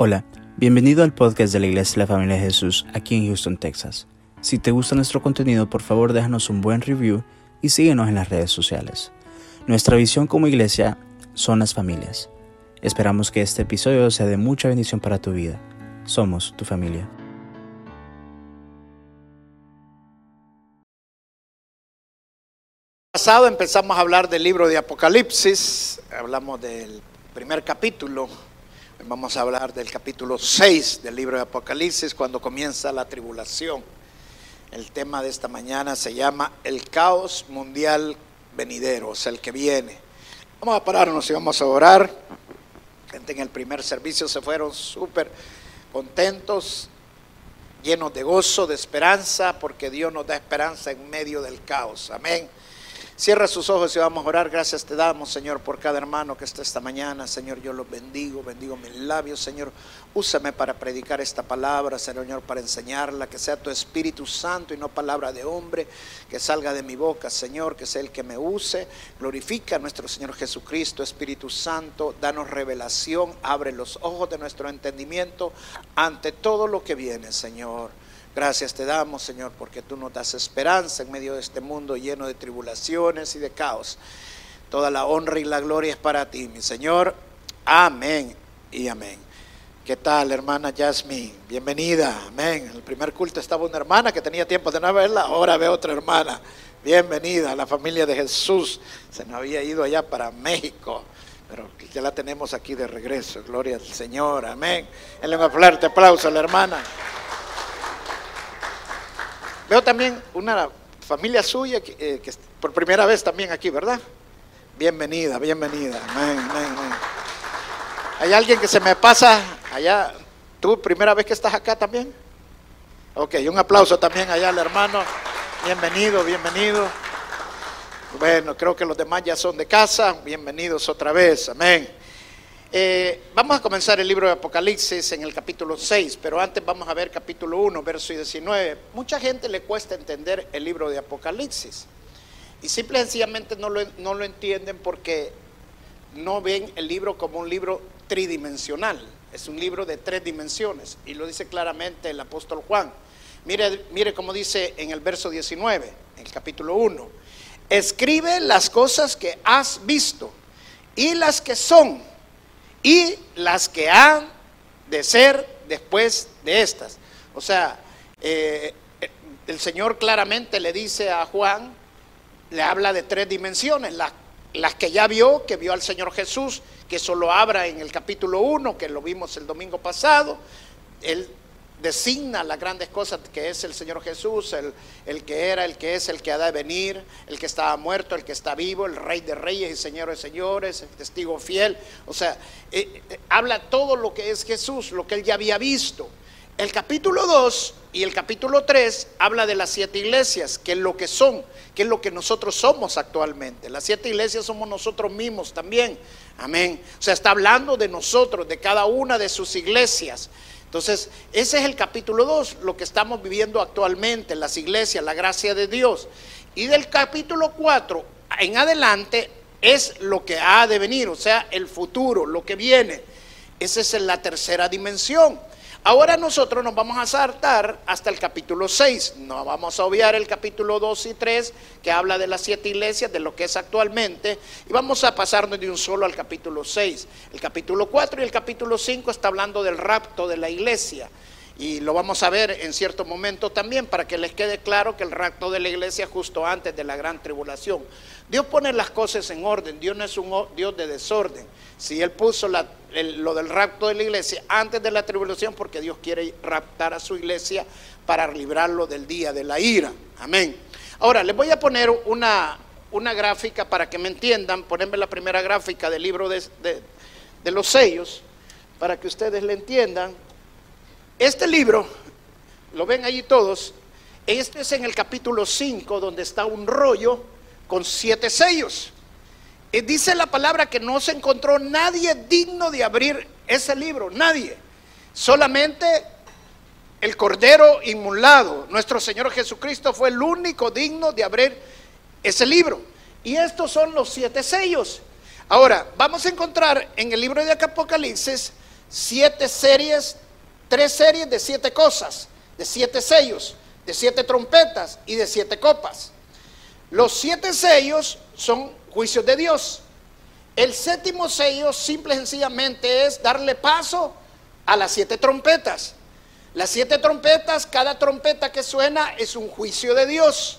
Hola, bienvenido al podcast de la Iglesia de la Familia de Jesús aquí en Houston, Texas. Si te gusta nuestro contenido, por favor déjanos un buen review y síguenos en las redes sociales. Nuestra visión como iglesia son las familias. Esperamos que este episodio sea de mucha bendición para tu vida. Somos tu familia. pasado empezamos a hablar del libro de Apocalipsis, hablamos del primer capítulo, vamos a hablar del capítulo 6 del libro de Apocalipsis, cuando comienza la tribulación. El tema de esta mañana se llama el caos mundial venidero, o sea, el que viene. Vamos a pararnos y vamos a orar. Gente en el primer servicio se fueron súper contentos, llenos de gozo, de esperanza, porque Dios nos da esperanza en medio del caos. Amén. Cierra sus ojos y vamos a orar. Gracias te damos, Señor, por cada hermano que está esta mañana. Señor, yo los bendigo, bendigo mis labios. Señor, úsame para predicar esta palabra, Señor, para enseñarla. Que sea tu Espíritu Santo y no palabra de hombre que salga de mi boca, Señor, que sea el que me use. Glorifica a nuestro Señor Jesucristo, Espíritu Santo. Danos revelación, abre los ojos de nuestro entendimiento ante todo lo que viene, Señor. Gracias te damos, Señor, porque tú nos das esperanza en medio de este mundo lleno de tribulaciones y de caos. Toda la honra y la gloria es para ti, mi Señor. Amén y amén. ¿Qué tal, hermana Jasmine? Bienvenida. Amén. El primer culto estaba una hermana que tenía tiempo de no verla, ahora ve otra hermana. Bienvenida a la familia de Jesús. Se nos había ido allá para México, pero ya la tenemos aquí de regreso. Gloria al Señor. Amén. Denle un fuerte aplauso a la hermana. Veo también una familia suya que, eh, por primera vez también aquí, ¿verdad? Bienvenida, bienvenida. Amén, amén, amén. ¿Hay alguien que se me pasa allá? ¿Tú primera vez que estás acá también? Ok, un aplauso también allá al hermano. Bienvenido, bienvenido. Bueno, creo que los demás ya son de casa. Bienvenidos otra vez. Amén. Eh, vamos a comenzar el libro de Apocalipsis en el capítulo 6, pero antes vamos a ver capítulo 1, verso 19. Mucha gente le cuesta entender el libro de Apocalipsis y simple y sencillamente no lo, entienden porque no ven el libro como un libro tridimensional, es un libro de tres dimensiones y lo dice claramente el apóstol Juan. Mire, mire cómo dice en el verso 19, en el capítulo 1, escribe las cosas que has visto y las que son y las que han de ser después de estas. O sea, eh, el Señor claramente le dice a Juan, le habla de tres dimensiones, las, que ya vio, que vio al Señor Jesús, que solo habla en el capítulo 1, que lo vimos el domingo pasado, él designa las grandes cosas que es el Señor Jesús, el, el, que era, el que es, el que ha de venir, el que estaba muerto, el que está vivo, el Rey de Reyes y Señor de Señores, el testigo fiel. O sea, eh, eh, habla todo lo que es Jesús, lo que él ya había visto. El capítulo 2 y el capítulo 3 habla de las siete iglesias, que es lo que son, que es lo que nosotros somos actualmente. Las siete iglesias somos nosotros mismos también. Amén. O sea, está hablando de nosotros, de cada una de sus iglesias. Entonces, ese es el capítulo 2, lo que estamos viviendo actualmente en las iglesias, la gracia de Dios. Y del capítulo 4 en adelante es lo que ha de venir, o sea, el futuro, lo que viene. Esa es la tercera dimensión. Ahora nosotros nos vamos a saltar hasta el capítulo 6. No vamos a obviar el capítulo 2 y 3, que habla de las siete iglesias, de lo que es actualmente, y vamos a pasarnos de un solo al capítulo 6. El capítulo 4 y el capítulo 5 está hablando del rapto de la iglesia. Y lo vamos a ver en cierto momento también para que les quede claro que el rapto de la iglesia es justo antes de la gran tribulación. Dios pone las cosas en orden, Dios no es un Dios de desorden. Si Él puso lo del rapto de la iglesia antes de la tribulación, porque Dios quiere raptar a su iglesia para librarlo del día de la ira. Amén. Ahora, les voy a poner una, una gráfica para que me entiendan. Ponerme la primera gráfica del libro de, de, de los sellos, para que ustedes le entiendan. Este libro, lo ven allí todos, este es en el capítulo 5 donde está un rollo con siete sellos. Y dice la palabra que no se encontró nadie digno de abrir ese libro, nadie. Solamente el Cordero inmulado, nuestro Señor Jesucristo, fue el único digno de abrir ese libro. Y estos son los siete sellos. Ahora, vamos a encontrar en el libro de Apocalipsis siete series, tres series de siete cosas, de siete sellos, de siete trompetas y de siete copas. Los siete sellos son juicios de Dios. El séptimo sello simple y sencillamente es darle paso a las siete trompetas. Las siete trompetas, cada trompeta que suena es un juicio de Dios.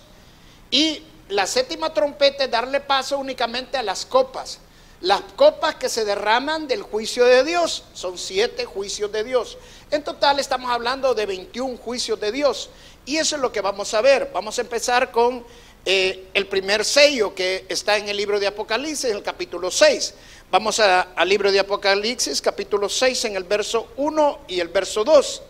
Y la séptima trompeta es darle paso únicamente a las copas. Las copas que se derraman del juicio de Dios son siete juicios de Dios. En total estamos hablando de 21 juicios de Dios. Y eso es lo que vamos a ver. Vamos a empezar con eh, el primer sello que está en el libro de Apocalipsis, el capítulo 6. Vamos al libro de Apocalipsis, capítulo 6, en el verso 1 y el verso 2.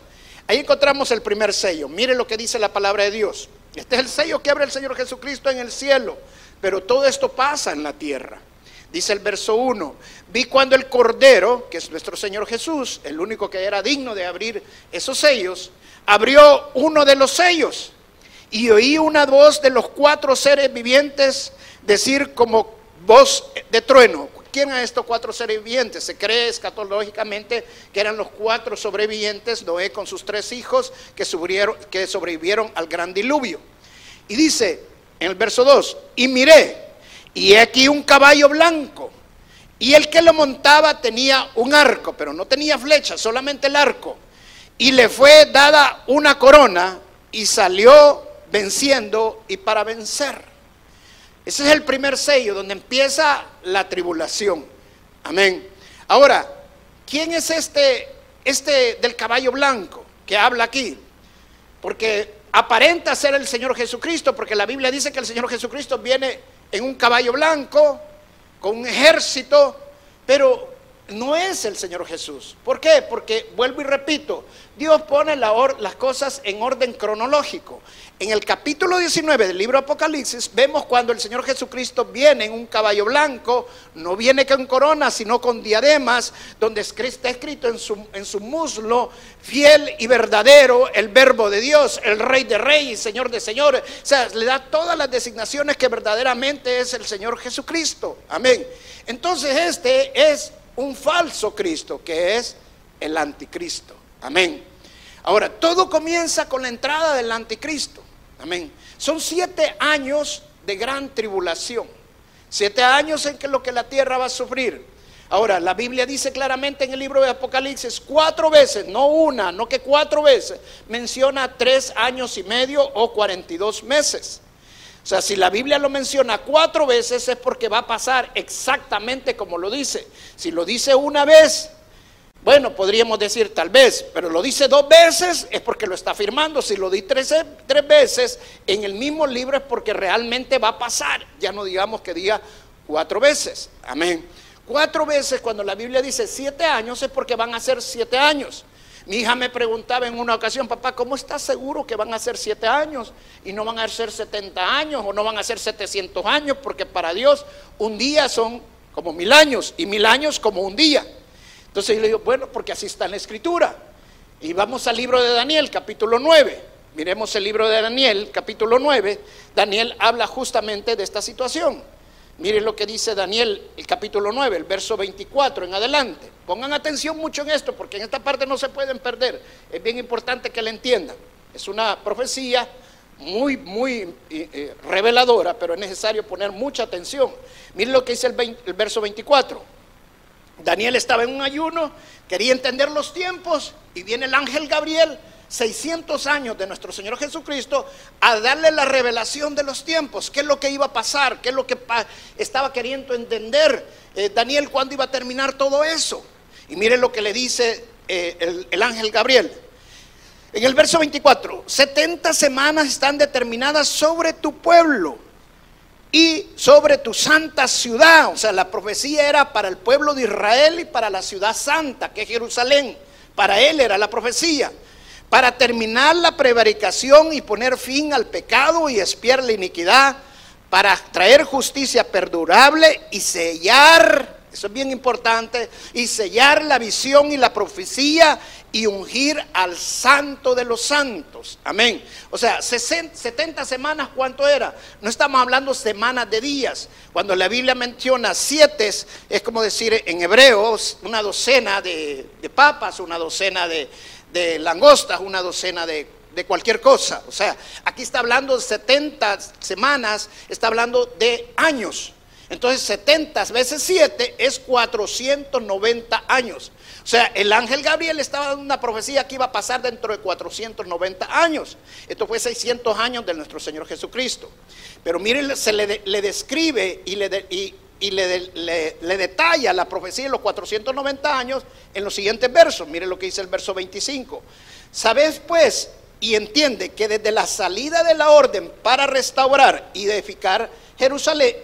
Ahí encontramos el primer sello. Mire lo que dice la palabra de Dios. Este es el sello que abre el Señor Jesucristo en el cielo. Pero todo esto pasa en la tierra. Dice el verso 1, vi cuando el Cordero, que es nuestro Señor Jesús, el único que era digno de abrir esos sellos, abrió uno de los sellos y oí una voz de los cuatro seres vivientes decir como voz de trueno. ¿Quién eran estos cuatro seres vivientes? Se cree escatológicamente que eran los cuatro sobrevivientes, Noé con sus tres hijos, que, que sobrevivieron al gran diluvio. Y dice en el verso 2, y miré, y he aquí un caballo blanco, y el que lo montaba tenía un arco, pero no tenía flecha, solamente el arco. Y le fue dada una corona y salió venciendo y para vencer. Ese es el primer sello donde empieza la tribulación. Amén. Ahora, ¿quién es este, este del caballo blanco que habla aquí? Porque aparenta ser el Señor Jesucristo, porque la Biblia dice que el Señor Jesucristo viene en un caballo blanco, con un ejército, pero no es el Señor Jesús. ¿Por qué? Porque, vuelvo y repito, Dios pone las cosas en orden cronológico. En el capítulo 19 del libro Apocalipsis vemos cuando el Señor Jesucristo viene en un caballo blanco, no viene con corona, sino con diademas, donde está escrito en su, en su muslo, fiel y verdadero, el verbo de Dios, el rey de reyes, señor de señores. O sea, le da todas las designaciones que verdaderamente es el Señor Jesucristo. Amén. Entonces este es un falso Cristo, que es el anticristo. Amén. Ahora, todo comienza con la entrada del anticristo. Amén. Son siete años de gran tribulación. Siete años en que lo que la tierra va a sufrir. Ahora, la Biblia dice claramente en el libro de Apocalipsis cuatro veces, no una, no que cuatro veces, menciona tres años y medio o cuarenta y dos meses. O sea, si la Biblia lo menciona cuatro veces es porque va a pasar exactamente como lo dice. Si lo dice una vez, bueno, podríamos decir tal vez, pero lo dice dos veces es porque lo está afirmando. Si lo di tres, tres veces en el mismo libro es porque realmente va a pasar. Ya no digamos que diga cuatro veces. Amén. Cuatro veces cuando la Biblia dice siete años es porque van a ser siete años. Mi hija me preguntaba en una ocasión, papá, ¿cómo estás seguro que van a ser siete años y no van a ser 70 años o no van a ser 700 años? Porque para Dios un día son como mil años y mil años como un día. Entonces yo le digo, bueno, porque así está en la escritura. Y vamos al libro de Daniel, capítulo 9. Miremos el libro de Daniel, capítulo 9. Daniel habla justamente de esta situación. Miren lo que dice Daniel, el capítulo 9, el verso 24 en adelante. Pongan atención mucho en esto, porque en esta parte no se pueden perder. Es bien importante que la entiendan. Es una profecía muy, muy eh, eh, reveladora, pero es necesario poner mucha atención. Miren lo que dice el, verso 24. Daniel estaba en un ayuno, quería entender los tiempos, y viene el ángel Gabriel 600 años de nuestro Señor Jesucristo a darle la revelación de los tiempos, qué es lo que iba a pasar, qué es lo que estaba queriendo entender eh, Daniel cuándo iba a terminar todo eso. Y miren lo que le dice eh, el, el ángel Gabriel. En el verso 24, 70 semanas están determinadas sobre tu pueblo y sobre tu santa ciudad. O sea, la profecía era para el pueblo de Israel y para la ciudad santa, que es Jerusalén. Para él era la profecía para terminar la prevaricación y poner fin al pecado y espiar la iniquidad, para traer justicia perdurable y sellar Eso es bien importante. Y sellar la visión y la profecía y ungir al santo de los santos. Amén. O sea, 70 semanas, ¿cuánto era? No estamos hablando semanas de días. Cuando la Biblia menciona siete, es como decir en hebreos una docena de, papas, una docena de, langostas, una docena de de cualquier cosa. O sea, aquí está hablando de 70 semanas, está hablando de años. Entonces 70 veces 7 es 490 años. O sea, el ángel Gabriel estaba dando una profecía que iba a pasar dentro de 490 años. Esto fue 600 años de nuestro Señor Jesucristo. Pero miren, se le, describe y, le, le, detalla la profecía de los 490 años en los siguientes versos. Miren lo que dice el verso 25. Sabes pues y entiende que desde la salida de la orden para restaurar y edificar Jerusalén,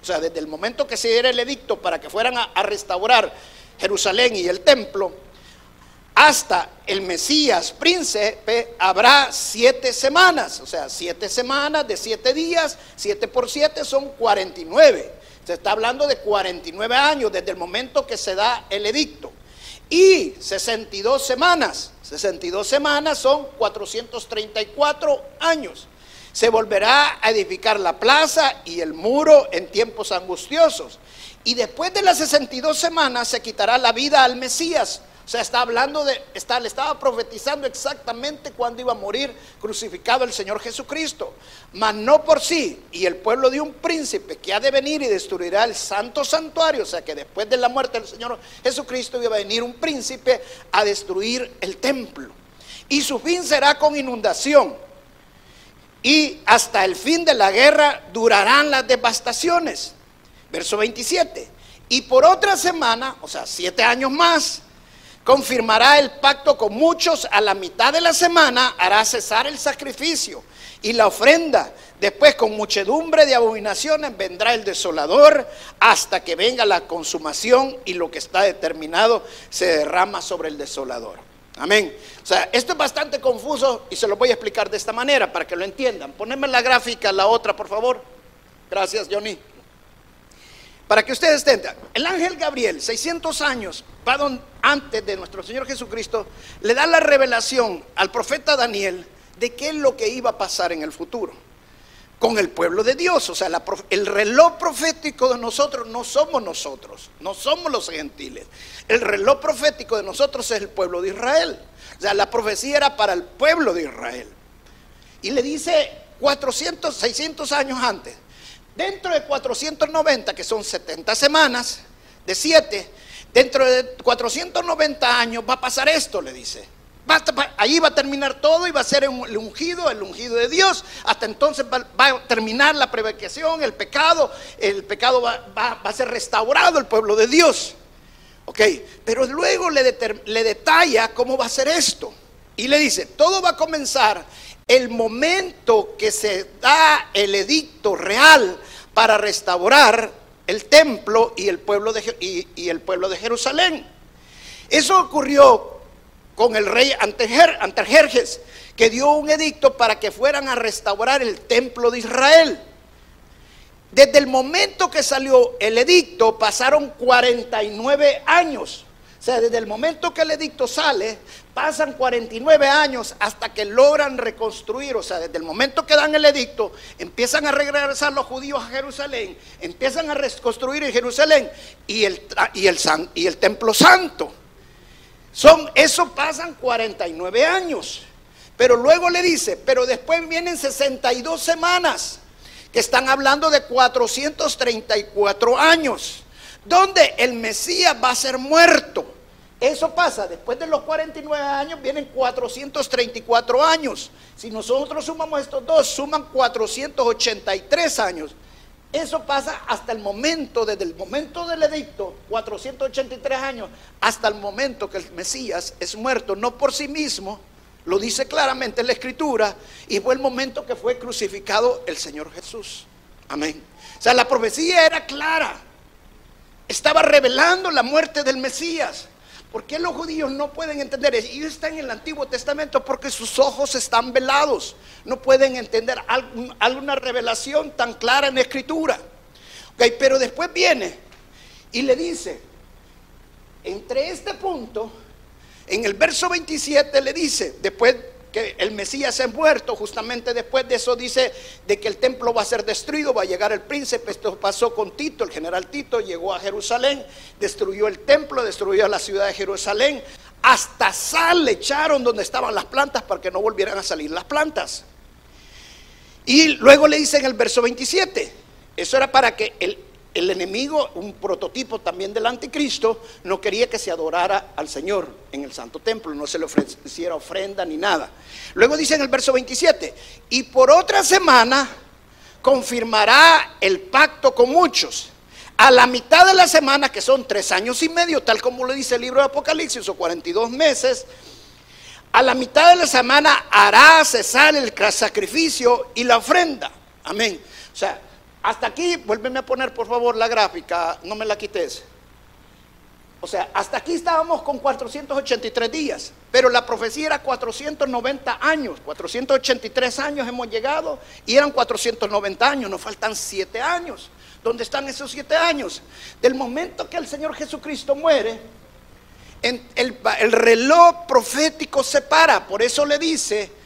o sea, desde el momento que se diera el edicto para que fueran a, restaurar Jerusalén y el templo, hasta el Mesías príncipe habrá siete semanas, o sea, siete semanas de siete días, siete por siete son 49. Se está hablando de 49 años desde el momento que se da el edicto. Y 62 semanas 62 semanas son 434 años. Se volverá a edificar la plaza y el muro en tiempos angustiosos. Y después de las 62 semanas se quitará la vida al Mesías o sea, está hablando de, está, le estaba profetizando exactamente cuando iba a morir crucificado el Señor Jesucristo. Mas no por sí. Y el pueblo de un príncipe que ha de venir y destruirá el santo santuario. O sea, que después de la muerte del Señor Jesucristo iba a venir un príncipe a destruir el templo. Y su fin será con inundación. Y hasta el fin de la guerra durarán las devastaciones. Verso 27. Y por otra semana, o sea, siete años más, confirmará el pacto con muchos, a la mitad de la semana hará cesar el sacrificio y la ofrenda. Después con muchedumbre de abominaciones vendrá el desolador hasta que venga la consumación y lo que está determinado se derrama sobre el desolador. Amén. O sea, esto es bastante confuso y se lo voy a explicar de esta manera para que lo entiendan. Poneme la gráfica, la otra, por favor. Gracias, Johnny. Para que ustedes entiendan, el ángel Gabriel, 600 años antes de nuestro Señor Jesucristo, le da la revelación al profeta Daniel de qué es lo que iba a pasar en el futuro con el pueblo de Dios. O sea, el reloj profético de nosotros no somos nosotros, no somos los gentiles. El reloj profético de nosotros es el pueblo de Israel. O sea, la profecía era para el pueblo de Israel. Y le dice 400, 600 años antes, Dentro de 490, que son 70 semanas, de 7, dentro de 490 años va a pasar esto, le dice. Ahí va a terminar todo y va a ser el ungido, el ungido de Dios. Hasta entonces va, a terminar la prevaricación, el pecado. El pecado va, a ser restaurado, el pueblo de Dios. Ok, pero luego le, le detalla cómo va a ser esto. Y le dice, todo va a comenzar el momento que se da el edicto real para restaurar el templo y el pueblo de, y, el pueblo de Jerusalén. Eso ocurrió con el rey Anterjerjes, que dio un edicto para que fueran a restaurar el templo de Israel. Desde el momento que salió el edicto pasaron 49 años. O sea, desde el momento que el edicto sale, pasan 49 años hasta que logran reconstruir. O sea, desde el momento que dan el edicto, empiezan a regresar los judíos a Jerusalén, empiezan a reconstruir en Jerusalén y el, y el, y el templo santo. Son, eso pasan 49 años. Pero luego le dice, pero después vienen 62 semanas, que están hablando de 434 años donde el Mesías va a ser muerto. Eso pasa, después de los 49 años vienen 434 años. Si nosotros sumamos estos dos, suman 483 años. Eso pasa hasta el momento, desde el momento del edicto, 483 años, hasta el momento que el Mesías es muerto, no por sí mismo, lo dice claramente en la Escritura, y fue el momento que fue crucificado el Señor Jesús. Amén. O sea, la profecía era clara estaba revelando la muerte del Mesías. ¿Por qué los judíos no pueden entender? Ellos están en el Antiguo Testamento porque sus ojos están velados. No pueden entender alguna revelación tan clara en la Escritura. pero después viene Y le dice, entre este punto, en el verso 27 le dice, después que el Mesías ha muerto, justamente después de eso dice de que el templo va a ser destruido, va a llegar el príncipe, esto pasó con Tito, el general Tito llegó a Jerusalén, destruyó el templo, destruyó la ciudad de Jerusalén, hasta sal le echaron donde estaban las plantas para que no volvieran a salir las plantas. Y luego le dice en el verso 27, eso era para que el, el enemigo, un prototipo también del anticristo, no quería que se adorara al Señor en el santo templo, no se le ofreciera ofrenda ni nada. Luego dice en el verso 27, y por otra semana confirmará el pacto con muchos. A la mitad de la semana, que son tres años y medio, tal como lo dice el libro de Apocalipsis, o 42 meses, a la mitad de la semana hará cesar el sacrificio y la ofrenda. Amén. O sea, hasta aquí, vuélveme a poner por favor la gráfica, no me la quites. O sea, hasta aquí estábamos con 483 días, pero la profecía era 490 años, 483 años hemos llegado y eran 490 años, nos faltan 7 años. ¿Dónde están esos 7 años? Del momento que el Señor Jesucristo muere, el, el reloj profético se para, por eso le dice,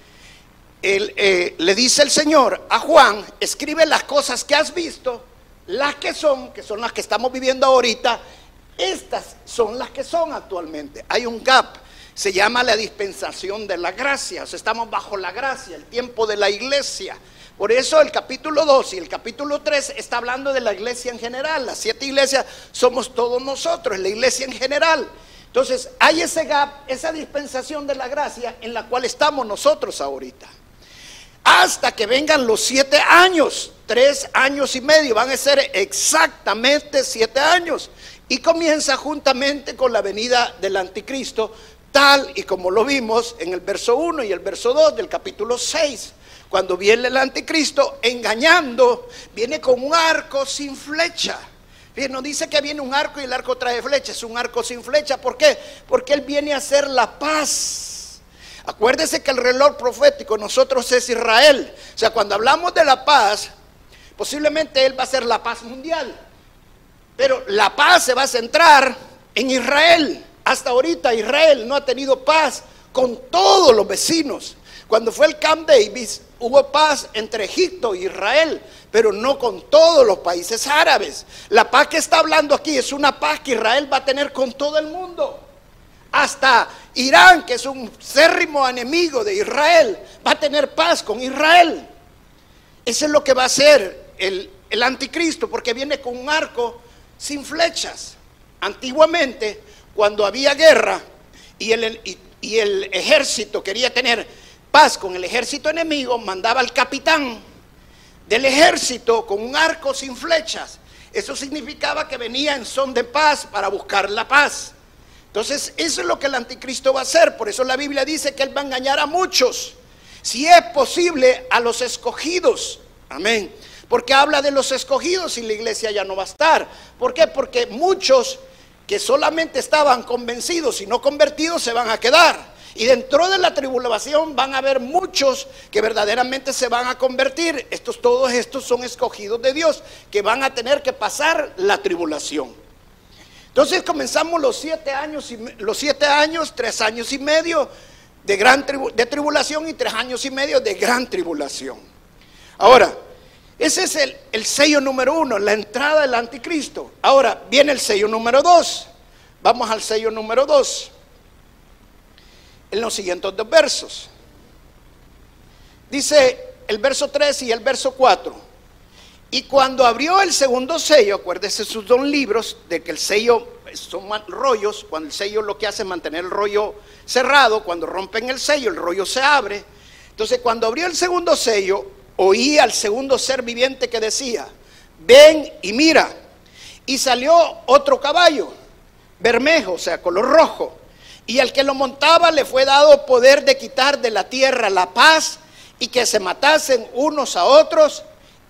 eh, le dice el Señor a Juan, escribe las cosas que has visto, las que son, que son las que estamos viviendo ahorita, estas son las que son actualmente. Hay un gap, se llama la dispensación de la gracia, o sea, estamos bajo la gracia, el tiempo de la iglesia. Por eso el capítulo 2 y el capítulo 3 está hablando de la iglesia en general. Las siete iglesias somos todos nosotros, la iglesia en general. Entonces hay ese gap, esa dispensación de la gracia en la cual estamos nosotros ahorita hasta que vengan los siete años, tres años y medio, van a ser exactamente siete años. Y comienza juntamente con la venida del anticristo, tal y como lo vimos en el verso 1 y el verso 2 del capítulo 6. Cuando viene el anticristo engañando, viene con un arco sin flecha. Bien, no dice que viene un arco y el arco trae flecha, es un arco sin flecha. ¿Por qué? Porque él viene a hacer la paz Acuérdese que el reloj profético nosotros es Israel. O sea, cuando hablamos de la paz, posiblemente Él va a ser la paz mundial. Pero la paz se va a centrar en Israel. Hasta ahorita Israel no ha tenido paz con todos los vecinos. Cuando fue el Camp Davis, hubo paz entre Egipto e Israel, pero no con todos los países árabes. La paz que está hablando aquí es una paz que Israel va a tener con todo el mundo. Hasta Irán, que es un cérrimo enemigo de Israel, va a tener paz con Israel. Eso es lo que va a hacer el, anticristo, porque viene con un arco sin flechas. Antiguamente, cuando había guerra y el, y el ejército quería tener paz con el ejército enemigo, mandaba al capitán del ejército con un arco sin flechas. Eso significaba que venía en son de paz para buscar la paz. Entonces, eso es lo que el anticristo va a hacer. Por eso la Biblia dice que él va a engañar a muchos. Si es posible, a los escogidos. Amén. Porque habla de los escogidos y la iglesia ya no va a estar. ¿Por qué? Porque muchos que solamente estaban convencidos y no convertidos se van a quedar. Y dentro de la tribulación van a haber muchos que verdaderamente se van a convertir. Estos, todos estos son escogidos de Dios que van a tener que pasar la tribulación. Entonces comenzamos los siete años, y, los siete años, tres años y medio de, gran de tribulación y tres años y medio de gran tribulación. Ahora, ese es el, el, sello número uno, la entrada del anticristo. Ahora viene el sello número dos. Vamos al sello número dos. En los siguientes dos versos. Dice el verso 3 y el verso 4. Y cuando abrió el segundo sello, acuérdese sus dos libros, de que el sello son rollos, cuando el sello lo que hace es mantener el rollo cerrado, cuando rompen el sello, el rollo se abre. Entonces, cuando abrió el segundo sello, oí al segundo ser viviente que decía, ven y mira. Y salió otro caballo, bermejo, o sea, color rojo. Y al que lo montaba le fue dado poder de quitar de la tierra la paz y que se matasen unos a otros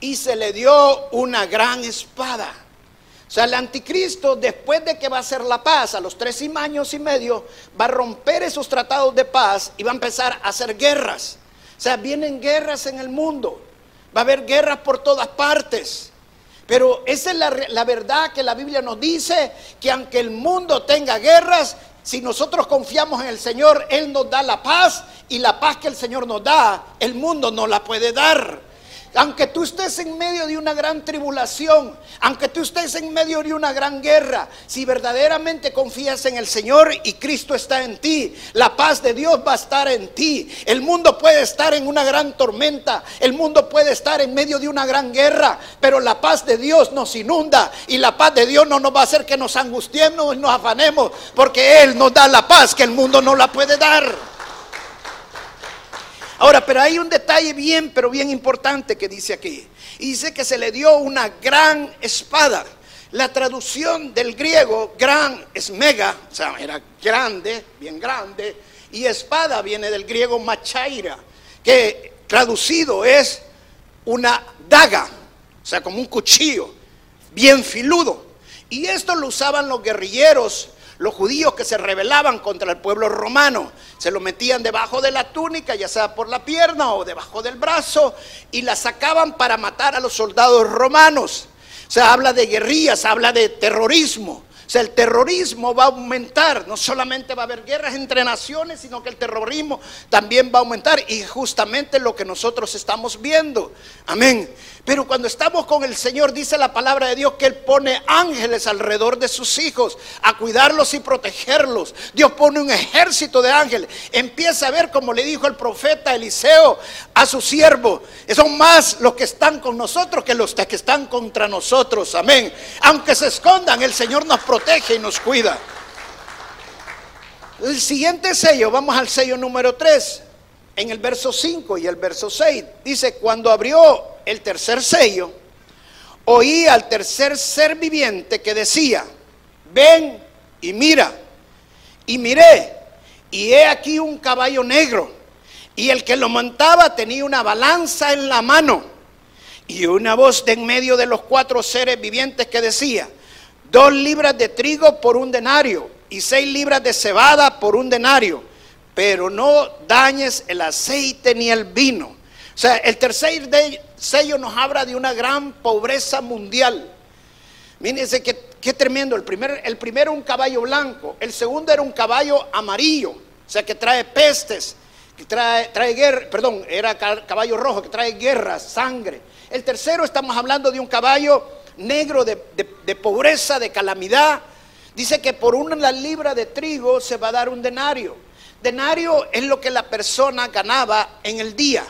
y se le dio una gran espada. O sea, el anticristo, después de que va a hacer la paz, a los tres años y medio, va a romper esos tratados de paz y va a empezar a hacer guerras. O sea, vienen guerras en el mundo. Va a haber guerras por todas partes. Pero esa es la, la, verdad que la Biblia nos dice, que aunque el mundo tenga guerras, si nosotros confiamos en el Señor, Él nos da la paz y la paz que el Señor nos da, el mundo no la puede dar. Aunque tú estés en medio de una gran tribulación, aunque tú estés en medio de una gran guerra, si verdaderamente confías en el Señor y Cristo está en ti, la paz de Dios va a estar en ti. El mundo puede estar en una gran tormenta, el mundo puede estar en medio de una gran guerra, pero la paz de Dios nos inunda y la paz de Dios no nos va a hacer que nos angustiemos y nos afanemos, porque Él nos da la paz que el mundo no la puede dar. Ahora, pero hay un detalle bien, pero bien importante que dice aquí. Y dice que se le dio una gran espada. La traducción del griego, gran es mega, o sea, era grande, bien grande. Y espada viene del griego machaira, que traducido es una daga, o sea, como un cuchillo, bien filudo. Y esto lo usaban los guerrilleros los judíos que se rebelaban contra el pueblo romano. Se lo metían debajo de la túnica, ya sea por la pierna o debajo del brazo, y la sacaban para matar a los soldados romanos. O sea, habla de guerrillas, habla de terrorismo. O sea, el terrorismo va a aumentar. No solamente va a haber guerras entre naciones, sino que el terrorismo también va a aumentar. Y justamente lo que nosotros estamos viendo. Amén. Pero cuando estamos con el Señor, dice la palabra de Dios que Él pone ángeles alrededor de sus hijos a cuidarlos y protegerlos. Dios pone un ejército de ángeles. Empieza a ver, como le dijo el profeta Eliseo a su siervo, son más los que están con nosotros que los que están contra nosotros. Amén. Aunque se escondan, el Señor nos protege y nos cuida. El siguiente sello, vamos al sello número 3 en el verso 5 y el verso 6. Dice, cuando abrió el tercer sello, oí al tercer ser viviente que decía, ven y mira. Y miré, y he aquí un caballo negro, y el que lo montaba tenía una balanza en la mano, y una voz de en medio de los cuatro seres vivientes que decía, dos libras de trigo por un denario, y seis libras de cebada por un denario pero no dañes el aceite ni el vino. O sea, el tercer sello nos habla de una gran pobreza mundial. Mírense qué, tremendo. El, primer, el primero un caballo blanco, el segundo era un caballo amarillo, o sea, que trae pestes, que trae, trae guerra, perdón, era caballo rojo, que trae guerra, sangre. El tercero estamos hablando de un caballo negro de, pobreza, de calamidad. Dice que por una libra de trigo se va a dar un denario. Denario es lo que la persona ganaba en el día.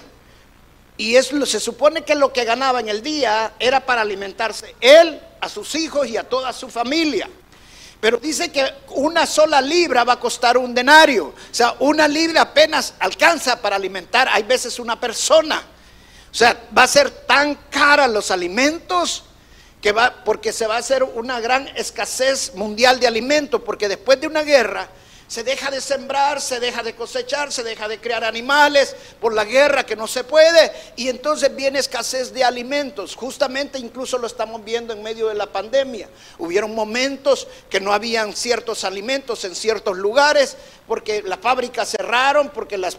Y es, se supone que lo que ganaba en el día era para alimentarse él, a sus hijos y a toda su familia. Pero dice que una sola libra va a costar un denario. O sea, una libra apenas alcanza para alimentar, hay veces una persona. O sea, va a ser tan cara los alimentos que va, porque se va a hacer una gran escasez mundial de alimentos, porque después de una guerra, se deja de sembrar, se deja de cosechar, se deja de crear animales por la guerra que no se puede y entonces viene escasez de alimentos. Justamente incluso lo estamos viendo en medio de la pandemia. Hubieron momentos que no habían ciertos alimentos en ciertos lugares porque las fábricas cerraron, porque las,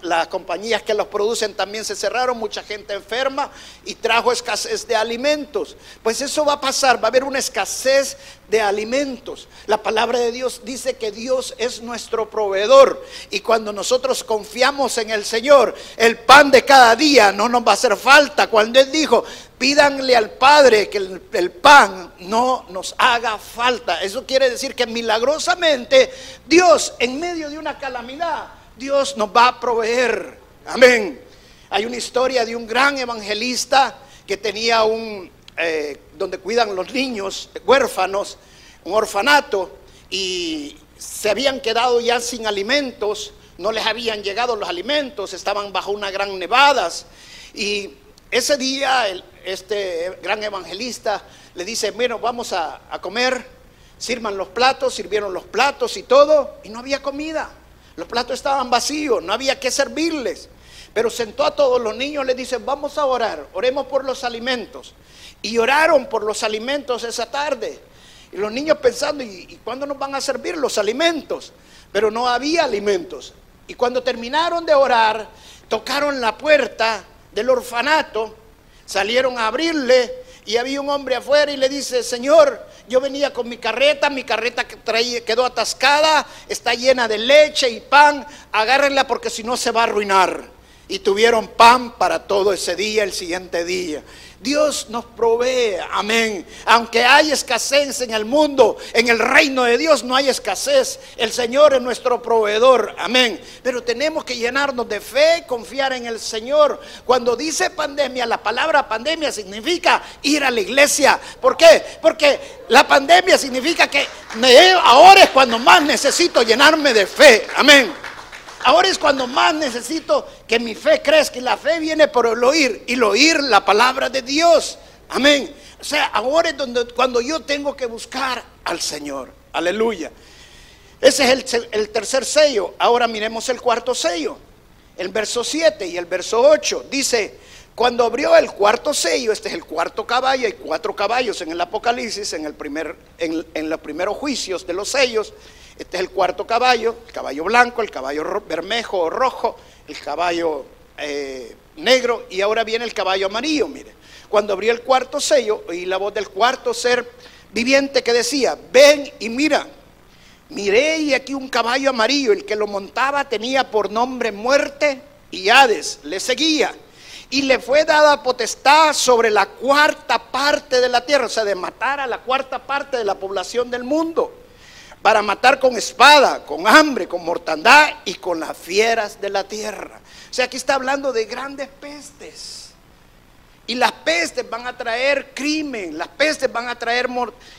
las, compañías que los producen también se cerraron, mucha gente enferma y trajo escasez de alimentos. Pues eso va a pasar, va a haber una escasez de alimentos. La palabra de Dios dice que Dios es nuestro proveedor y cuando nosotros confiamos en el Señor, el pan de cada día no nos va a hacer falta. Cuando Él dijo, pídanle al Padre que el, pan no nos haga falta. Eso quiere decir que milagrosamente Dios en medio de una calamidad, Dios nos va a proveer. Amén. Hay una historia de un gran evangelista que tenía un, eh, donde cuidan los niños huérfanos, un orfanato, y se habían quedado ya sin alimentos, no les habían llegado los alimentos, estaban bajo una gran nevadas. Y ese día este gran evangelista le dice, bueno, vamos a, comer, sirvan los platos, sirvieron los platos y todo, y no había comida. Los platos estaban vacíos, no había que servirles. Pero sentó a todos los niños, le dice, vamos a orar, oremos por los alimentos. Y oraron por los alimentos esa tarde. Y los niños pensando, ¿y, ¿y cuándo nos van a servir los alimentos? Pero no había alimentos. Y cuando terminaron de orar, tocaron la puerta del orfanato salieron a abrirle y había un hombre afuera y le dice, Señor, yo venía con mi carreta, mi carreta quedó atascada, está llena de leche y pan, agárrenla porque si no se va a arruinar. Y tuvieron pan para todo ese día, el siguiente día. Dios nos provee, amén. Aunque hay escasez en el mundo, en el reino de Dios no hay escasez. El Señor es nuestro proveedor, amén. Pero tenemos que llenarnos de fe, confiar en el Señor. Cuando dice pandemia, la palabra pandemia significa ir a la iglesia. ¿Por qué? Porque la pandemia significa que ahora es cuando más necesito llenarme de fe, amén. Ahora es cuando más necesito que mi fe crezca y la fe viene por el oír y el oír la palabra de Dios. Amén. O sea, ahora es donde, cuando yo tengo que buscar al Señor. Aleluya. Ese es el, el tercer sello. Ahora miremos el cuarto sello. El verso 7 y el verso 8. Dice, cuando abrió el cuarto sello, este es el cuarto caballo, hay cuatro caballos en el Apocalipsis, en, el primer, en, en los primeros juicios de los sellos. Este es el cuarto caballo, el caballo blanco, el caballo bermejo o rojo, el caballo eh, negro y ahora viene el caballo amarillo. Mire, cuando abrió el cuarto sello, oí la voz del cuarto ser viviente que decía, ven y mira. Miré y aquí un caballo amarillo, el que lo montaba tenía por nombre muerte y Hades, le seguía. Y le fue dada potestad sobre la cuarta parte de la tierra, o sea, de matar a la cuarta parte de la población del mundo para matar con espada, con hambre, con mortandad y con las fieras de la tierra. O sea, aquí está hablando de grandes pestes. Y las pestes van a traer crimen, las pestes van a traer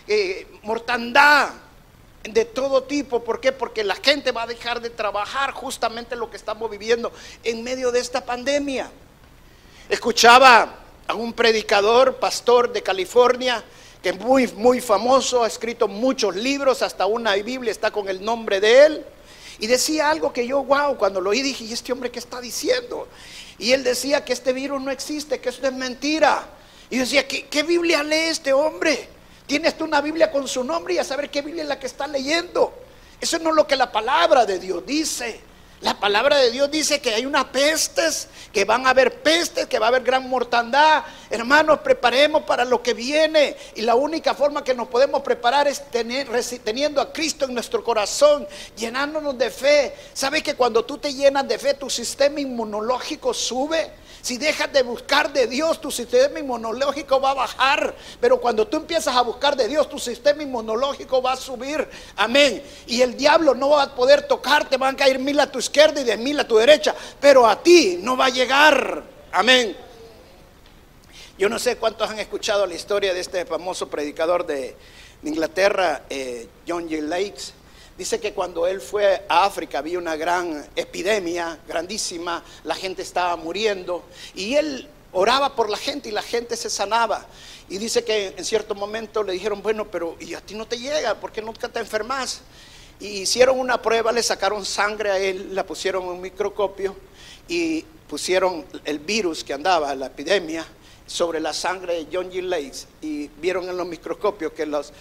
eh, mortandad de todo tipo. ¿Por qué? Porque la gente va a dejar de trabajar justamente lo que estamos viviendo en medio de esta pandemia. Escuchaba a un predicador, pastor de California, que es muy, muy famoso, ha escrito muchos libros, hasta una Biblia está con el nombre de él. Y decía algo que yo, wow, cuando lo oí dije, ¿y este hombre qué está diciendo? Y él decía que este virus no existe, que esto es mentira. Y yo decía, ¿qué, qué Biblia lee este hombre? Tienes tú una Biblia con su nombre y a saber qué Biblia es la que está leyendo. Eso no es lo que la palabra de Dios dice. La palabra de Dios dice que hay unas pestes, que van a haber pestes, que va a haber gran mortandad. Hermanos, preparemos para lo que viene. Y la única forma que nos podemos preparar es tener, teniendo a Cristo en nuestro corazón, llenándonos de fe. ¿Sabes que cuando tú te llenas de fe, tu sistema inmunológico sube? Si dejas de buscar de Dios, tu sistema inmunológico va a bajar. Pero cuando tú empiezas a buscar de Dios, tu sistema inmunológico va a subir. Amén. Y el diablo no va a poder tocarte. Van a caer mil a tu izquierda y de mil a tu derecha. Pero a ti no va a llegar. Amén. Yo no sé cuántos han escuchado la historia de este famoso predicador de, Inglaterra, eh, John G. Lakes. Dice que cuando él fue a África había una gran epidemia, grandísima, la gente estaba muriendo y él oraba por la gente y la gente se sanaba. Y dice que en cierto momento le dijeron, bueno, pero ¿y a ti no te llega? ¿Por qué nunca te enfermas? Y hicieron una prueba, le sacaron sangre a él, la pusieron en un microscopio y pusieron el virus que andaba, la epidemia, sobre la sangre de John G. Lakes y vieron en los microscopios que las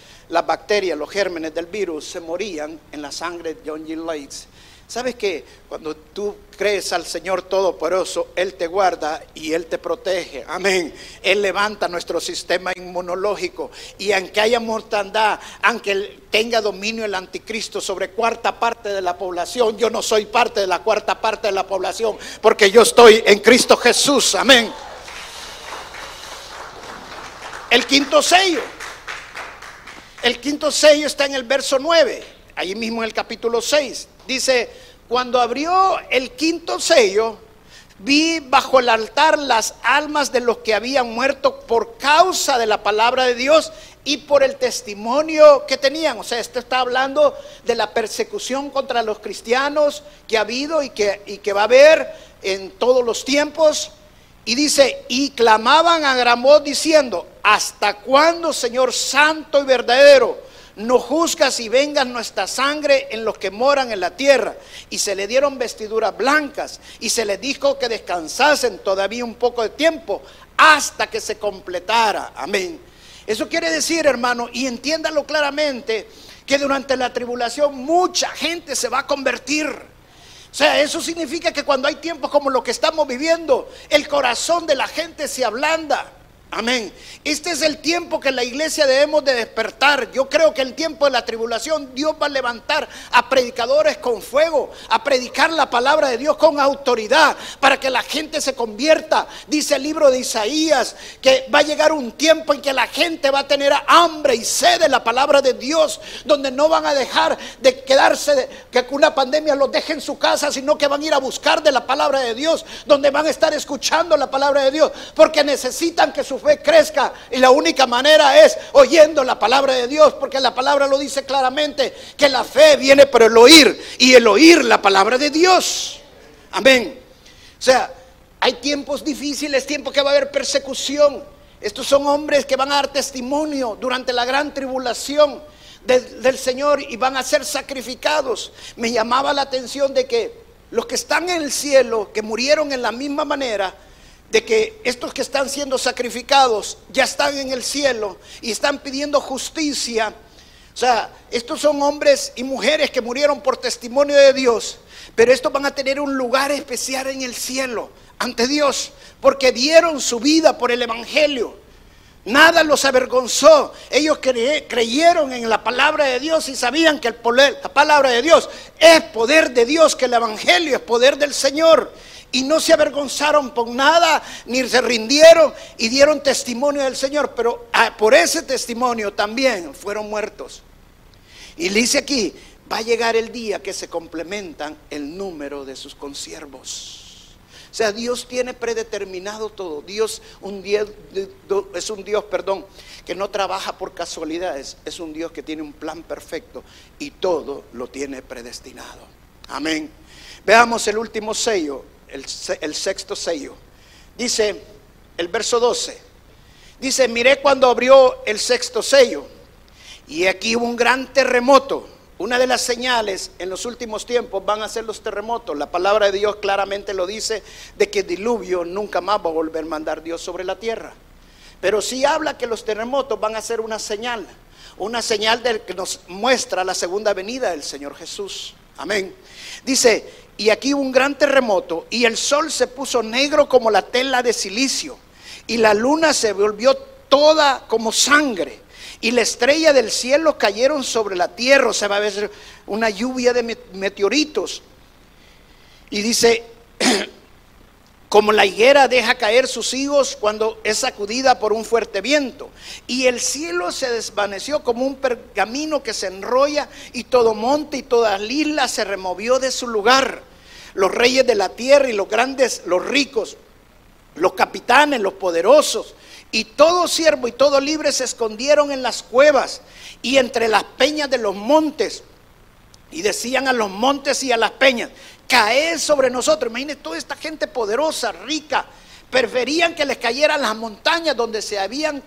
bacterias, los gérmenes del virus se morían en la sangre de John G. Lakes. ¿Sabes que cuando tú crees al Señor Todopoderoso, Él te guarda y Él te protege? Amén. Él levanta nuestro sistema inmunológico y aunque haya mortandad, aunque tenga dominio el anticristo sobre cuarta parte de la población, yo no soy parte de la cuarta parte de la población porque yo estoy en Cristo Jesús. Amén. El quinto sello. El quinto sello está en el verso 9, ahí mismo en el capítulo 6. Dice, cuando abrió el quinto sello, vi bajo el altar las almas de los que habían muerto por causa de la palabra de Dios y por el testimonio que tenían. O sea, esto está hablando de la persecución contra los cristianos que ha habido y que, y que va a haber en todos los tiempos. Y dice, y clamaban a gran voz diciendo, ¿hasta cuándo, Señor Santo y verdadero, no juzgas y vengas nuestra sangre en los que moran en la tierra? Y se le dieron vestiduras blancas y se les dijo que descansasen todavía un poco de tiempo hasta que se completara. Amén. Eso quiere decir, hermano, y entiéndalo claramente, que durante la tribulación mucha gente se va a convertir. O sea, eso significa que cuando hay tiempos como lo que estamos viviendo, el corazón de la gente se ablanda. Amén. Este es el tiempo que la iglesia debemos de despertar. Yo creo que el tiempo de la tribulación Dios va a levantar a predicadores con fuego, a predicar la palabra de Dios con autoridad, para que la gente se convierta. Dice el libro de Isaías que va a llegar un tiempo en que la gente va a tener hambre y sed de la palabra de Dios, donde no van a dejar de quedarse, de, que una pandemia los deje en su casa, sino que van a ir a buscar de la palabra de Dios, donde van a estar escuchando la palabra de Dios, porque necesitan que su fe crezca. Y la única manera es oyendo la palabra de Dios, porque la palabra lo dice claramente, que la fe viene por el oír y el oír la palabra de Dios. Amén. O sea, hay tiempos difíciles, tiempos que va a haber persecución. Estos son hombres que van a dar testimonio durante la gran tribulación del, del Señor y van a ser sacrificados. Me llamaba la atención de que los que están en el cielo, que murieron en la misma manera, de que estos que están siendo sacrificados ya están en el cielo y están pidiendo justicia. O sea, estos son hombres y mujeres que murieron por testimonio de Dios, pero estos van a tener un lugar especial en el cielo ante Dios, porque dieron su vida por el Evangelio. Nada los avergonzó. Ellos creyeron en la palabra de Dios y sabían que el poder, la palabra de Dios es poder de Dios, que el Evangelio es poder del Señor y no se avergonzaron por nada, ni se rindieron y dieron testimonio del Señor, pero ah, por ese testimonio también fueron muertos. Y dice aquí, va a llegar el día que se complementan el número de sus consiervos. O sea, Dios tiene predeterminado todo. Dios es un Dios, perdón, que no trabaja por casualidades. Es un Dios que tiene un plan perfecto y todo lo tiene predestinado. Amén. Veamos el último sello el, sexto sello. Dice el verso 12. Dice, miré cuando abrió el sexto sello. Y aquí hubo un gran terremoto. Una de las señales en los últimos tiempos van a ser los terremotos. La palabra de Dios claramente lo dice de que diluvio nunca más va a volver a mandar Dios sobre la tierra. Pero sí habla que los terremotos van a ser una señal, una señal del que nos muestra la segunda venida del Señor Jesús. Amén. Dice, y aquí hubo un gran terremoto y el sol se puso negro como la tela de silicio y la luna se volvió toda como sangre y la estrella del cielo cayeron sobre la tierra, se va a ver una lluvia de meteoritos. Y dice, como la higuera deja caer sus higos cuando es sacudida por un fuerte viento. Y el cielo se desvaneció como un pergamino que se enrolla y todo monte y toda isla se removió de su lugar. Los reyes de la tierra y los grandes, los ricos, los capitanes, los poderosos, y todo siervo y todo libre se escondieron en las cuevas y entre las peñas de los montes. Y decían a los montes y a las peñas, caer sobre nosotros. Imagínense toda esta gente poderosa, rica, preferían que les cayeran las montañas donde se habían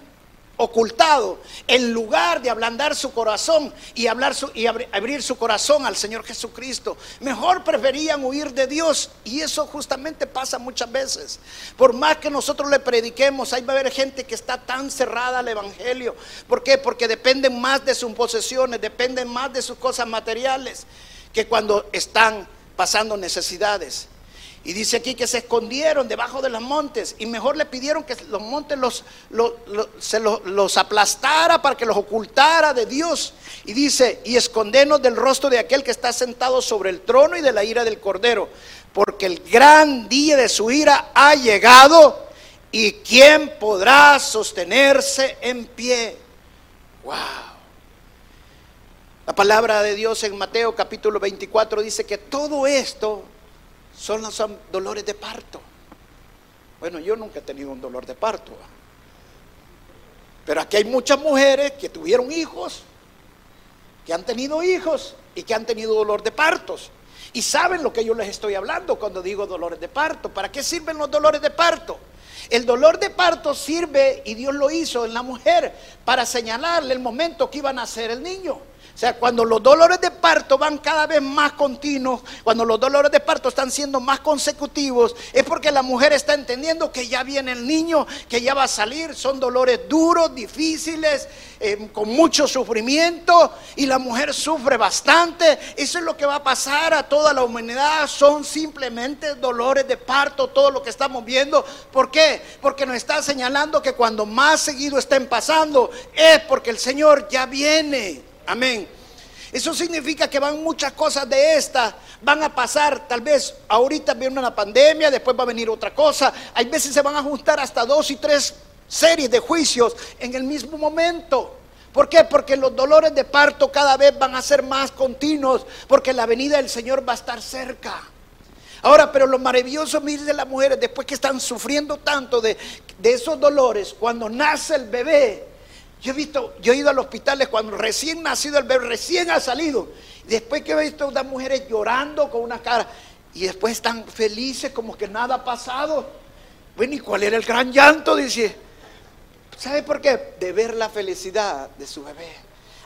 ocultado, en lugar de ablandar su corazón y, hablar su, y abrir su corazón al Señor Jesucristo. Mejor preferían huir de Dios y eso justamente pasa muchas veces. Por más que nosotros le prediquemos, ahí va a haber gente que está tan cerrada al Evangelio. ¿Por qué? Porque dependen más de sus posesiones, dependen más de sus cosas materiales que cuando están pasando necesidades. Y dice aquí que se escondieron debajo de los montes y mejor le pidieron que los montes los, se los, aplastara para que los ocultara de Dios. Y dice, y escondenos del rostro de aquel que está sentado sobre el trono y de la ira del cordero, porque el gran día de su ira ha llegado y quién podrá sostenerse en pie. Wow. La palabra de Dios en Mateo capítulo 24 dice que todo esto son los dolores de parto. Bueno, yo nunca he tenido un dolor de parto. Pero aquí hay muchas mujeres que tuvieron hijos, que han tenido hijos y que han tenido dolor de partos. Y saben lo que yo les estoy hablando cuando digo dolores de parto. ¿Para qué sirven los dolores de parto? El dolor de parto sirve, y Dios lo hizo en la mujer, para señalarle el momento que iba a nacer el niño. O sea, cuando los dolores de parto van cada vez más continuos, cuando los dolores de parto están siendo más consecutivos, es porque la mujer está entendiendo que ya viene el niño, que ya va a salir. Son dolores duros, difíciles, eh, con mucho sufrimiento, y la mujer sufre bastante. Eso es lo que va a pasar a toda la humanidad. Son simplemente dolores de parto, todo lo que estamos viendo. ¿Por qué? Porque nos está señalando que cuando más seguido estén pasando, es porque el Señor ya viene. Amén. Eso significa que van muchas cosas de estas, van a pasar, tal vez ahorita viene una pandemia, después va a venir otra cosa. Hay veces se van a juntar hasta dos y tres series de juicios en el mismo momento. ¿Por qué? Porque los dolores de parto cada vez van a ser más continuos, porque la venida del Señor va a estar cerca. Ahora, pero lo maravilloso, mire, de las mujeres, después que están sufriendo tanto de, de esos dolores, cuando nace el bebé, yo he visto, yo he ido a los hospitales cuando recién nacido el bebé, recién ha salido. Después que he visto a unas mujeres llorando con una cara y después están felices como que nada ha pasado. Bueno, ¿y cuál era el gran llanto? Dice, ¿sabe por qué? De ver la felicidad de su bebé.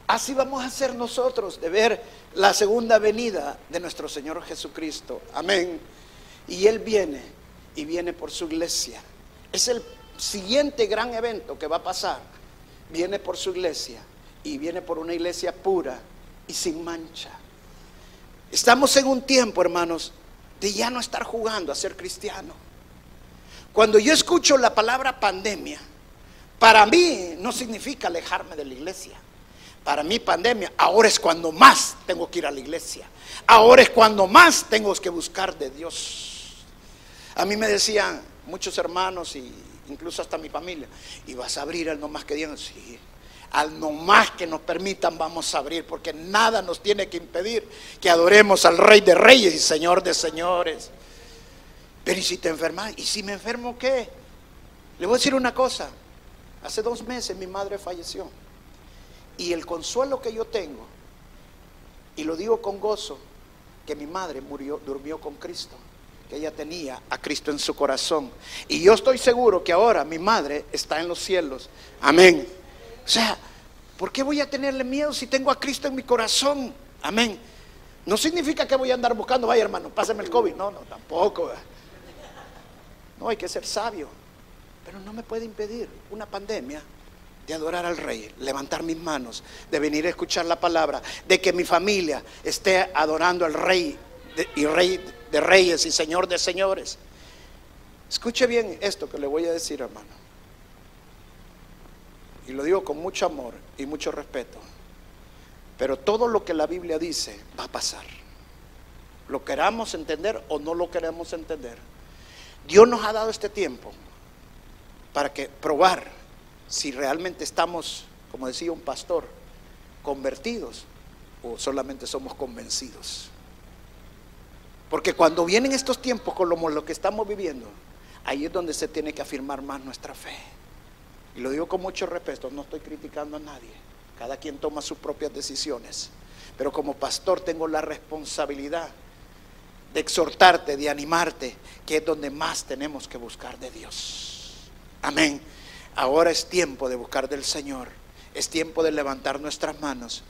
Así vamos a hacer nosotros, de ver la segunda venida de nuestro Señor Jesucristo. Amén. Y Él viene y viene por su iglesia. Es el siguiente gran evento que va a pasar viene por su iglesia y viene por una iglesia pura y sin mancha. Estamos en un tiempo, hermanos, de ya no estar jugando a ser cristiano. Cuando yo escucho la palabra pandemia, para mí no significa alejarme de la iglesia. Para mí pandemia, ahora es cuando más tengo que ir a la iglesia. Ahora es cuando más tengo que buscar de Dios. A mí me decían muchos hermanos y incluso hasta mi familia. Y vas a abrir al no más que digan, sí, al no más que nos permitan vamos a abrir, porque nada nos tiene que impedir que adoremos al Rey de Reyes y Señor de Señores. Pero ¿y si te enfermas? ¿Y si me enfermo qué? Le voy a decir una cosa. Hace dos meses mi madre falleció. Y el consuelo que yo tengo, y lo digo con gozo, que mi madre murió, durmió con Cristo que ella tenía a Cristo en su corazón. Y yo estoy seguro que ahora mi madre está en los cielos. Amén. O sea, ¿por qué voy a tenerle miedo si tengo a Cristo en mi corazón? Amén. No significa que voy a andar buscando, vaya hermano, pásame el COVID. No, no, tampoco. No, hay que ser sabio. Pero no me puede impedir una pandemia de adorar al rey, levantar mis manos, de venir a escuchar la palabra, de que mi familia esté adorando al rey y rey de reyes y señor de señores. Escuche bien esto que le voy a decir, hermano. Y lo digo con mucho amor y mucho respeto. Pero todo lo que la Biblia dice va a pasar. Lo queramos entender o no lo queremos entender. Dios nos ha dado este tiempo para que probar si realmente estamos, como decía un pastor, convertidos o solamente somos convencidos. Porque cuando vienen estos tiempos como lo que estamos viviendo, ahí es donde se tiene que afirmar más nuestra fe. Y lo digo con mucho respeto, no estoy criticando a nadie. Cada quien toma sus propias decisiones. Pero como pastor tengo la responsabilidad de exhortarte, de animarte, que es donde más tenemos que buscar de Dios. Amén. Ahora es tiempo de buscar del Señor. Es tiempo de levantar nuestras manos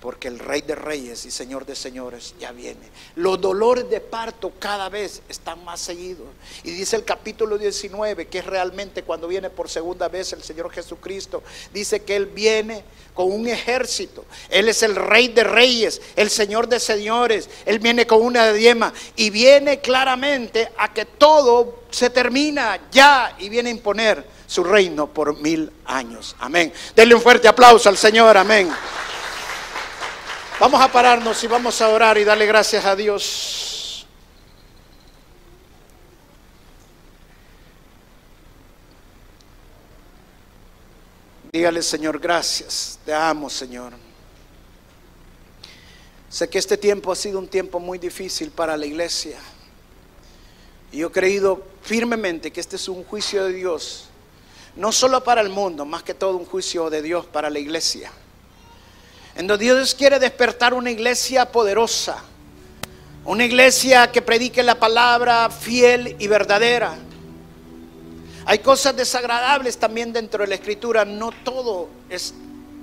porque el Rey de Reyes y Señor de Señores ya viene. Los dolores de parto cada vez están más seguidos. Y dice el capítulo 19, que es realmente cuando viene por segunda vez el Señor Jesucristo, dice que Él viene con un ejército. Él es el Rey de Reyes, el Señor de Señores. Él viene con una diema y viene claramente a que todo se termina ya y viene a imponer su reino por mil años. Amén. Denle un fuerte aplauso al Señor. Amén. Vamos a pararnos y vamos a orar y darle gracias a Dios. Dígale, Señor, gracias. Te amo, Señor. Sé que este tiempo ha sido un tiempo muy difícil para la iglesia. Y yo he creído firmemente que este es un juicio de Dios, no solo para el mundo, más que todo un juicio de Dios para la iglesia en donde Dios quiere despertar una iglesia poderosa, una iglesia que predique la palabra fiel y verdadera. Hay cosas desagradables también dentro de la escritura, no todo es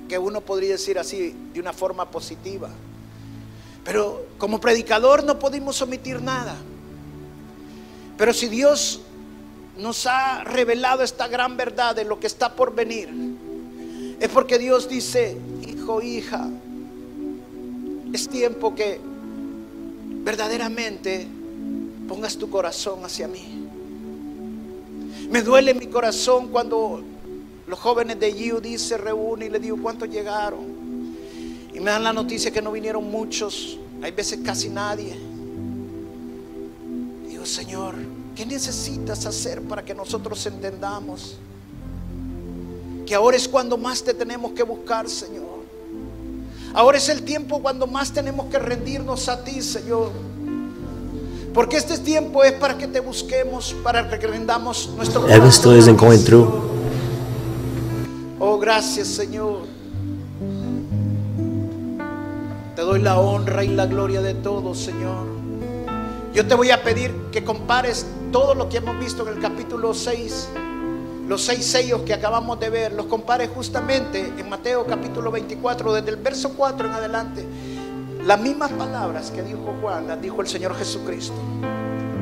que uno podría decir así, de una forma positiva. Pero como predicador no podemos omitir nada. Pero si Dios nos ha revelado esta gran verdad de lo que está por venir, es porque Dios dice, hija, es tiempo que verdaderamente pongas tu corazón hacia mí. Me duele mi corazón cuando los jóvenes de UD se reúnen y le digo cuántos llegaron. Y me dan la noticia que no vinieron muchos, hay veces casi nadie. Digo, Señor, ¿qué necesitas hacer para que nosotros entendamos? Que ahora es cuando más te tenemos que buscar, Señor. Ahora es el tiempo cuando más tenemos que rendirnos a ti, Señor. Porque este tiempo es para que te busquemos, para que rendamos nuestro Evan still isn't going through. Oh, gracias, Señor. Te doy la honra y la gloria de todo, Señor. Yo te voy a pedir que compares todo lo que hemos visto en el capítulo 6, los seis sellos que acabamos de ver, los compares justamente en Mateo capítulo 24, desde el verso 4 en adelante. Las mismas palabras que dijo Juan, las dijo el Señor Jesucristo.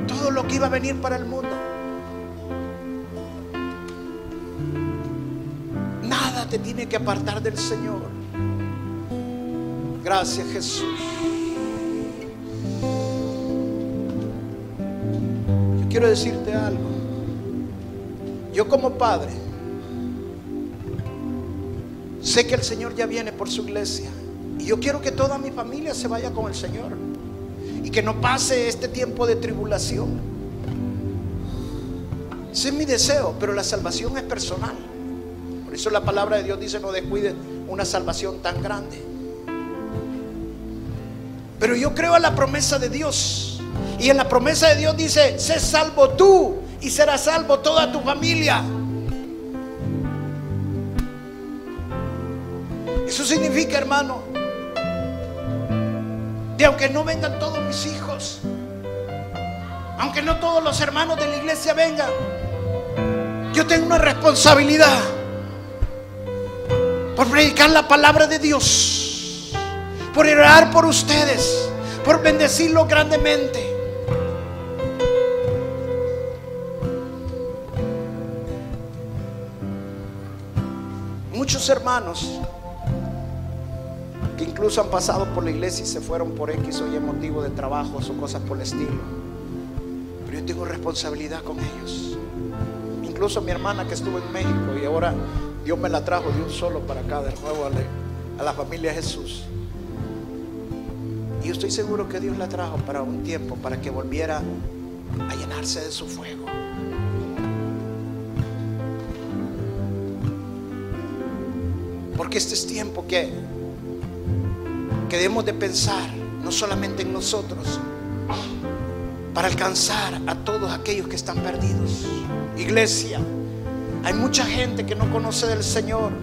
Todo lo que iba a venir para el mundo. Nada te tiene que apartar del Señor. Gracias Jesús. Yo quiero decirte algo. Yo como padre sé que el Señor ya viene por su iglesia. Y yo quiero que toda mi familia se vaya con el Señor. Y que no pase este tiempo de tribulación. Ese es mi deseo, pero la salvación es personal. Por eso la palabra de Dios dice, no descuide una salvación tan grande. Pero yo creo a la promesa de Dios. Y en la promesa de Dios dice, sé salvo tú y será salvo toda tu familia. Eso significa, hermano, de aunque no vengan todos mis hijos, aunque no todos los hermanos de la iglesia vengan, yo tengo una responsabilidad por predicar la palabra de Dios, por orar por ustedes, por bendecirlos grandemente. Muchos hermanos que incluso han pasado por la iglesia y se fueron por X o Y motivo de trabajos o cosas por el estilo. Pero yo tengo responsabilidad con ellos. Incluso mi hermana que estuvo en México y ahora Dios me la trajo de un solo para acá, de nuevo a la, a la familia Jesús. Y yo estoy seguro que Dios la trajo para un tiempo, para que volviera a llenarse de su fuego. Porque este es tiempo que, que debemos de pensar no solamente en nosotros, para alcanzar a todos aquellos que están perdidos. Iglesia, hay mucha gente que no conoce del Señor.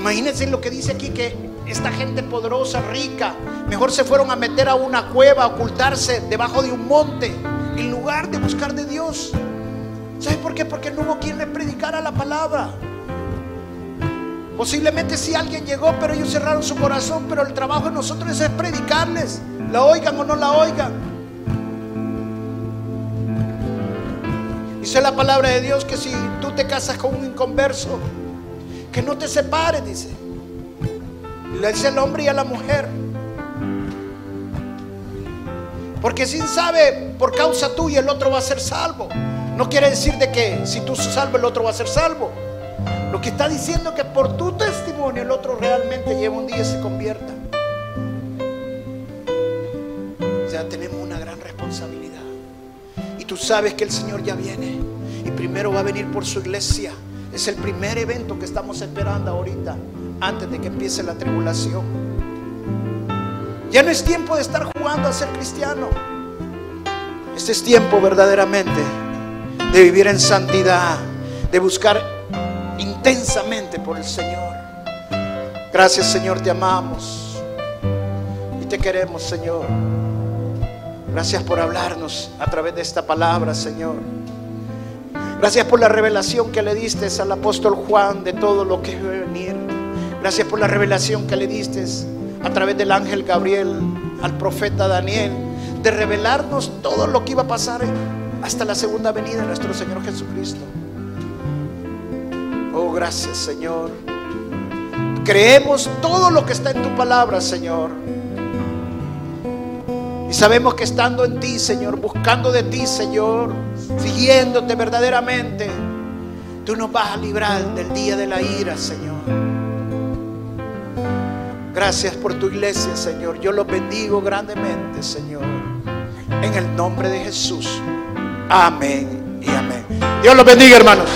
Imagínense lo que dice aquí que esta gente poderosa, rica, mejor se fueron a meter a una cueva, a ocultarse debajo de un monte, en lugar de buscar de Dios. ¿Sabe por qué? Porque no hubo quien le predicara la palabra. Posiblemente si alguien llegó, pero ellos cerraron su corazón, pero el trabajo de nosotros es predicarles, la oigan o no la oigan. Dice la palabra de Dios que si tú te casas con un inconverso, que no te separes, dice. Dice al hombre y a la mujer. Porque si sabe por causa tuya el otro va a ser salvo. No quiere decir de que si tú salvo el otro va a ser salvo. Lo que está diciendo es que por tu testimonio el otro realmente lleva un día y se convierta. O sea, tenemos una gran responsabilidad. Y tú sabes que el Señor ya viene. Y primero va a venir por su iglesia. Es el primer evento que estamos esperando ahorita, antes de que empiece la tribulación. Ya no es tiempo de estar jugando a ser cristiano. Este es tiempo verdaderamente de vivir en santidad, de buscar intensamente por el Señor. Gracias Señor, te amamos y te queremos Señor. Gracias por hablarnos a través de esta palabra, Señor. Gracias por la revelación que le diste al apóstol Juan de todo lo que debe venir. Gracias por la revelación que le diste a través del ángel Gabriel al profeta Daniel, de revelarnos todo lo que iba a pasar hasta la segunda venida de nuestro Señor Jesucristo. Oh, gracias Señor. Creemos todo lo que está en tu palabra, Señor. Y sabemos que estando en ti, Señor, buscando de ti, Señor, siguiéndote verdaderamente, tú nos vas a librar del día de la ira, Señor. Gracias por tu iglesia, Señor. Yo los bendigo grandemente, Señor. En el nombre de Jesús. Amén y amén. Dios los bendiga, hermanos.